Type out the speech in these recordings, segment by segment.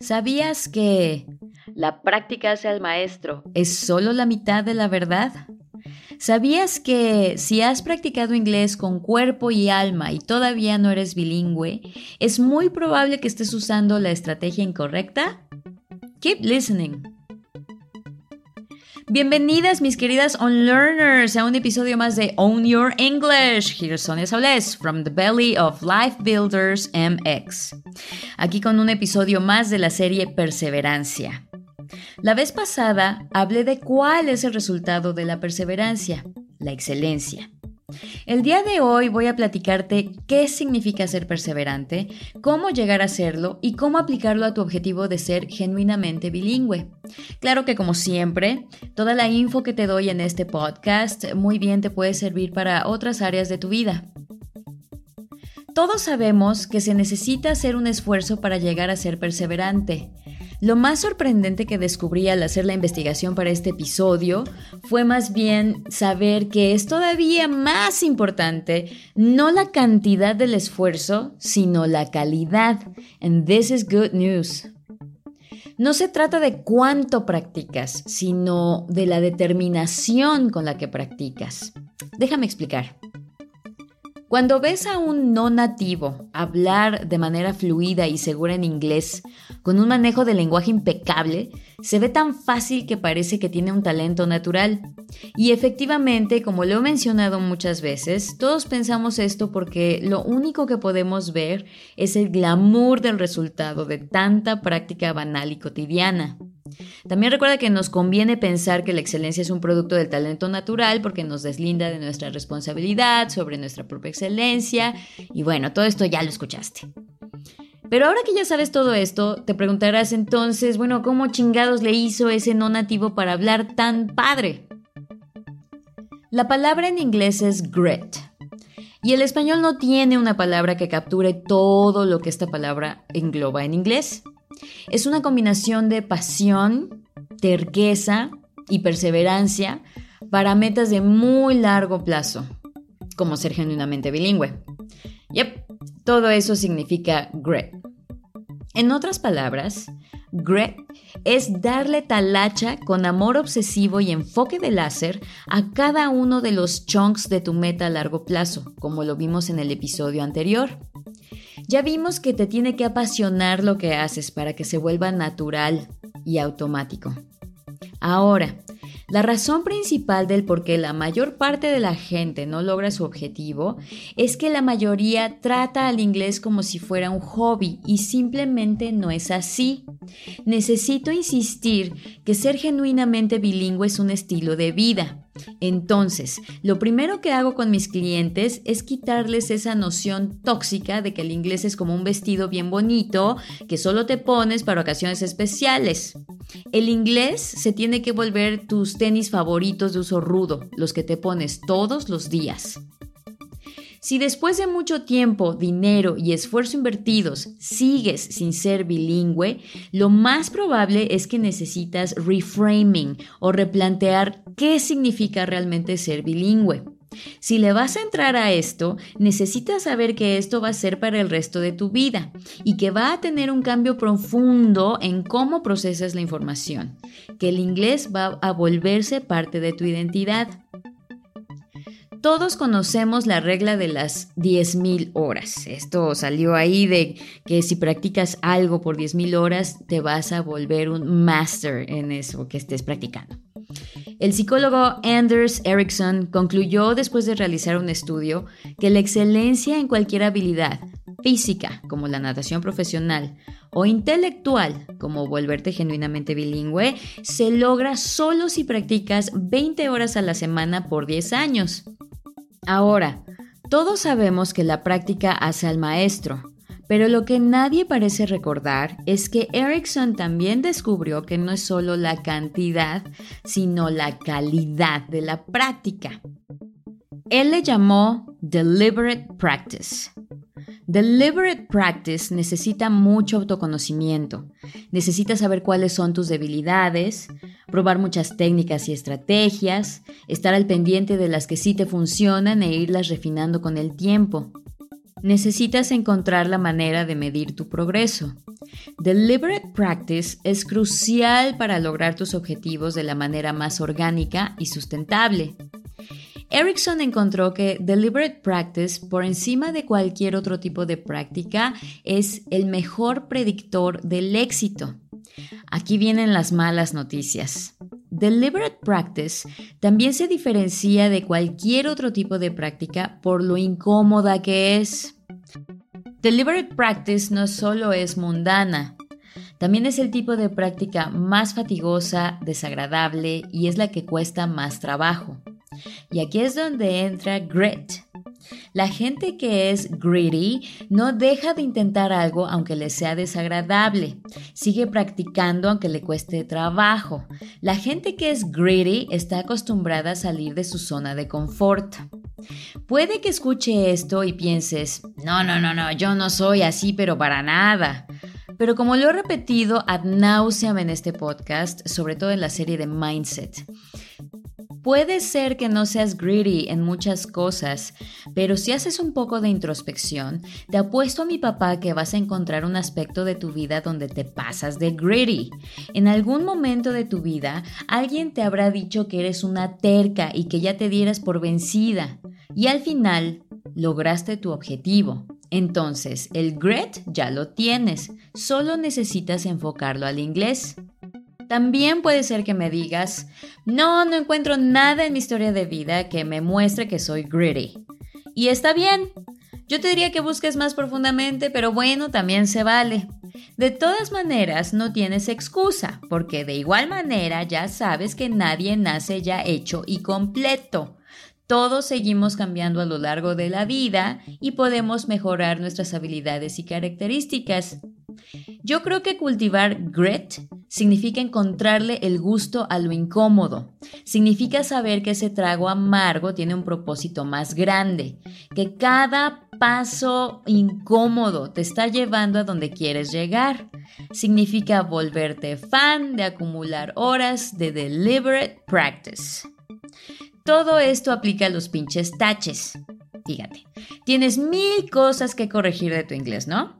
¿Sabías que la práctica hace al maestro es solo la mitad de la verdad? ¿Sabías que si has practicado inglés con cuerpo y alma y todavía no eres bilingüe, es muy probable que estés usando la estrategia incorrecta? Keep listening. Bienvenidas mis queridas Unlearners a un episodio más de Own Your English. Here's Sonia Saules from the belly of Life Builders MX. Aquí con un episodio más de la serie Perseverancia. La vez pasada hablé de cuál es el resultado de la perseverancia, la excelencia. El día de hoy voy a platicarte qué significa ser perseverante, cómo llegar a serlo y cómo aplicarlo a tu objetivo de ser genuinamente bilingüe. Claro que como siempre, toda la info que te doy en este podcast muy bien te puede servir para otras áreas de tu vida. Todos sabemos que se necesita hacer un esfuerzo para llegar a ser perseverante. Lo más sorprendente que descubrí al hacer la investigación para este episodio fue más bien saber que es todavía más importante no la cantidad del esfuerzo, sino la calidad. And this is good news. No se trata de cuánto practicas, sino de la determinación con la que practicas. Déjame explicar. Cuando ves a un no nativo hablar de manera fluida y segura en inglés, con un manejo de lenguaje impecable, se ve tan fácil que parece que tiene un talento natural. Y efectivamente, como lo he mencionado muchas veces, todos pensamos esto porque lo único que podemos ver es el glamour del resultado de tanta práctica banal y cotidiana. También recuerda que nos conviene pensar que la excelencia es un producto del talento natural porque nos deslinda de nuestra responsabilidad sobre nuestra propia excelencia. Y bueno, todo esto ya lo escuchaste. Pero ahora que ya sabes todo esto, te preguntarás entonces, bueno, ¿cómo chingados le hizo ese no nativo para hablar tan padre? La palabra en inglés es grit. Y el español no tiene una palabra que capture todo lo que esta palabra engloba en inglés. Es una combinación de pasión, terqueza y perseverancia para metas de muy largo plazo, como ser genuinamente bilingüe. Yep, todo eso significa grit. En otras palabras, grit es darle talacha con amor obsesivo y enfoque de láser a cada uno de los chunks de tu meta a largo plazo, como lo vimos en el episodio anterior. Ya vimos que te tiene que apasionar lo que haces para que se vuelva natural y automático. Ahora, la razón principal del por qué la mayor parte de la gente no logra su objetivo es que la mayoría trata al inglés como si fuera un hobby y simplemente no es así. Necesito insistir que ser genuinamente bilingüe es un estilo de vida. Entonces, lo primero que hago con mis clientes es quitarles esa noción tóxica de que el inglés es como un vestido bien bonito que solo te pones para ocasiones especiales. El inglés se tiene que volver tus tenis favoritos de uso rudo, los que te pones todos los días. Si después de mucho tiempo, dinero y esfuerzo invertidos sigues sin ser bilingüe, lo más probable es que necesitas reframing o replantear qué significa realmente ser bilingüe. Si le vas a entrar a esto, necesitas saber que esto va a ser para el resto de tu vida y que va a tener un cambio profundo en cómo procesas la información, que el inglés va a volverse parte de tu identidad. Todos conocemos la regla de las 10.000 horas. Esto salió ahí de que si practicas algo por 10.000 horas te vas a volver un master en eso que estés practicando. El psicólogo Anders Ericsson concluyó después de realizar un estudio que la excelencia en cualquier habilidad, física como la natación profesional o intelectual como volverte genuinamente bilingüe, se logra solo si practicas 20 horas a la semana por 10 años. Ahora, todos sabemos que la práctica hace al maestro, pero lo que nadie parece recordar es que Erickson también descubrió que no es solo la cantidad, sino la calidad de la práctica. Él le llamó deliberate practice. Deliberate practice necesita mucho autoconocimiento. Necesitas saber cuáles son tus debilidades, probar muchas técnicas y estrategias, estar al pendiente de las que sí te funcionan e irlas refinando con el tiempo. necesitas encontrar la manera de medir tu progreso. Deliberate practice es crucial para lograr tus objetivos de la manera más orgánica y sustentable. Erickson encontró que deliberate practice, por encima de cualquier otro tipo de práctica, es el mejor predictor del éxito. Aquí vienen las malas noticias. Deliberate practice también se diferencia de cualquier otro tipo de práctica por lo incómoda que es. Deliberate practice no solo es mundana, también es el tipo de práctica más fatigosa, desagradable y es la que cuesta más trabajo. Y aquí es donde entra grit. La gente que es greedy no deja de intentar algo aunque le sea desagradable. Sigue practicando aunque le cueste trabajo. La gente que es greedy está acostumbrada a salir de su zona de confort. Puede que escuche esto y pienses, no, no, no, no, yo no soy así, pero para nada. Pero como lo he repetido ad nauseam en este podcast, sobre todo en la serie de Mindset, Puede ser que no seas greedy en muchas cosas, pero si haces un poco de introspección, te apuesto a mi papá que vas a encontrar un aspecto de tu vida donde te pasas de greedy. En algún momento de tu vida, alguien te habrá dicho que eres una terca y que ya te dieras por vencida, y al final lograste tu objetivo. Entonces, el grit ya lo tienes, solo necesitas enfocarlo al inglés. También puede ser que me digas, no, no encuentro nada en mi historia de vida que me muestre que soy gritty. Y está bien. Yo te diría que busques más profundamente, pero bueno, también se vale. De todas maneras, no tienes excusa, porque de igual manera ya sabes que nadie nace ya hecho y completo. Todos seguimos cambiando a lo largo de la vida y podemos mejorar nuestras habilidades y características. Yo creo que cultivar grit significa encontrarle el gusto a lo incómodo. Significa saber que ese trago amargo tiene un propósito más grande, que cada paso incómodo te está llevando a donde quieres llegar. Significa volverte fan de acumular horas de deliberate practice. Todo esto aplica a los pinches taches. Fíjate, tienes mil cosas que corregir de tu inglés, ¿no?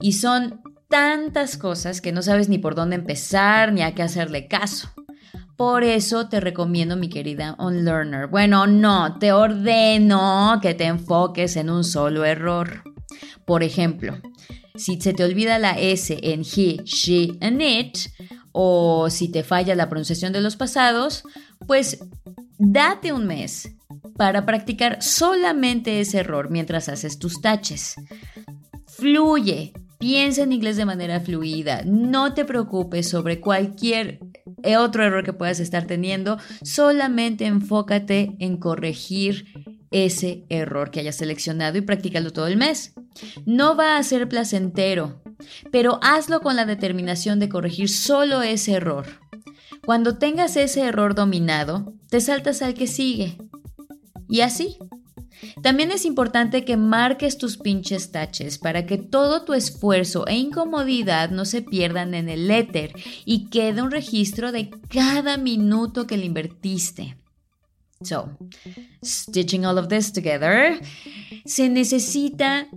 Y son tantas cosas que no sabes ni por dónde empezar ni a qué hacerle caso. Por eso te recomiendo, mi querida Unlearner. Bueno, no, te ordeno que te enfoques en un solo error. Por ejemplo, si se te olvida la S en he, she and it, o si te falla la pronunciación de los pasados, pues date un mes para practicar solamente ese error mientras haces tus taches. Fluye, Piensa en inglés de manera fluida. No te preocupes sobre cualquier otro error que puedas estar teniendo. Solamente enfócate en corregir ese error que hayas seleccionado y practícalo todo el mes. No va a ser placentero, pero hazlo con la determinación de corregir solo ese error. Cuando tengas ese error dominado, te saltas al que sigue. Y así, también es importante que marques tus pinches taches para que todo tu esfuerzo e incomodidad no se pierdan en el éter y quede un registro de cada minuto que le invertiste. So, stitching all of this together, se necesita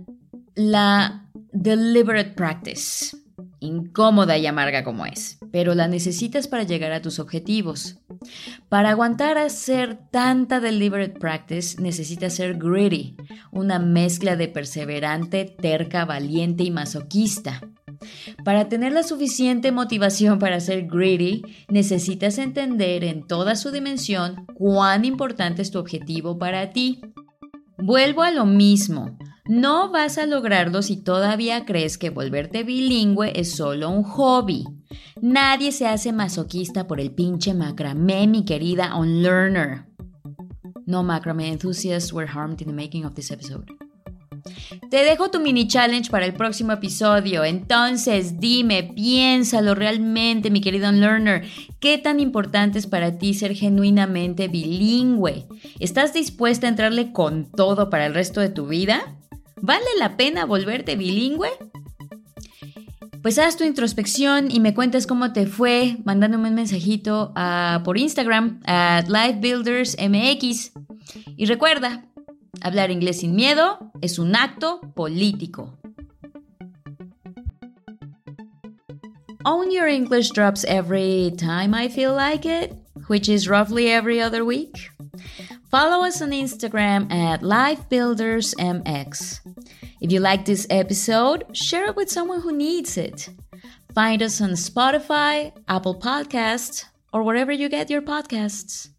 la deliberate practice incómoda y amarga como es, pero la necesitas para llegar a tus objetivos. Para aguantar hacer tanta deliberate practice necesitas ser gritty, una mezcla de perseverante, terca, valiente y masoquista. Para tener la suficiente motivación para ser gritty, necesitas entender en toda su dimensión cuán importante es tu objetivo para ti. Vuelvo a lo mismo. No vas a lograrlo si todavía crees que volverte bilingüe es solo un hobby. Nadie se hace masoquista por el pinche macramé, mi querida unlearner. No macramé enthusiasts were harmed in the making of this episode. Te dejo tu mini challenge para el próximo episodio. Entonces, dime, piénsalo realmente, mi querido unlearner. ¿Qué tan importante es para ti ser genuinamente bilingüe? ¿Estás dispuesta a entrarle con todo para el resto de tu vida? ¿Vale la pena volverte bilingüe? Pues haz tu introspección y me cuentas cómo te fue mandándome un mensajito por Instagram a LiveBuildersMX. Y recuerda, Hablar inglés sin miedo es un acto político. Own Your English drops every time I feel like it, which is roughly every other week. Follow us on Instagram at LifeBuildersMX. If you like this episode, share it with someone who needs it. Find us on Spotify, Apple Podcasts, or wherever you get your podcasts.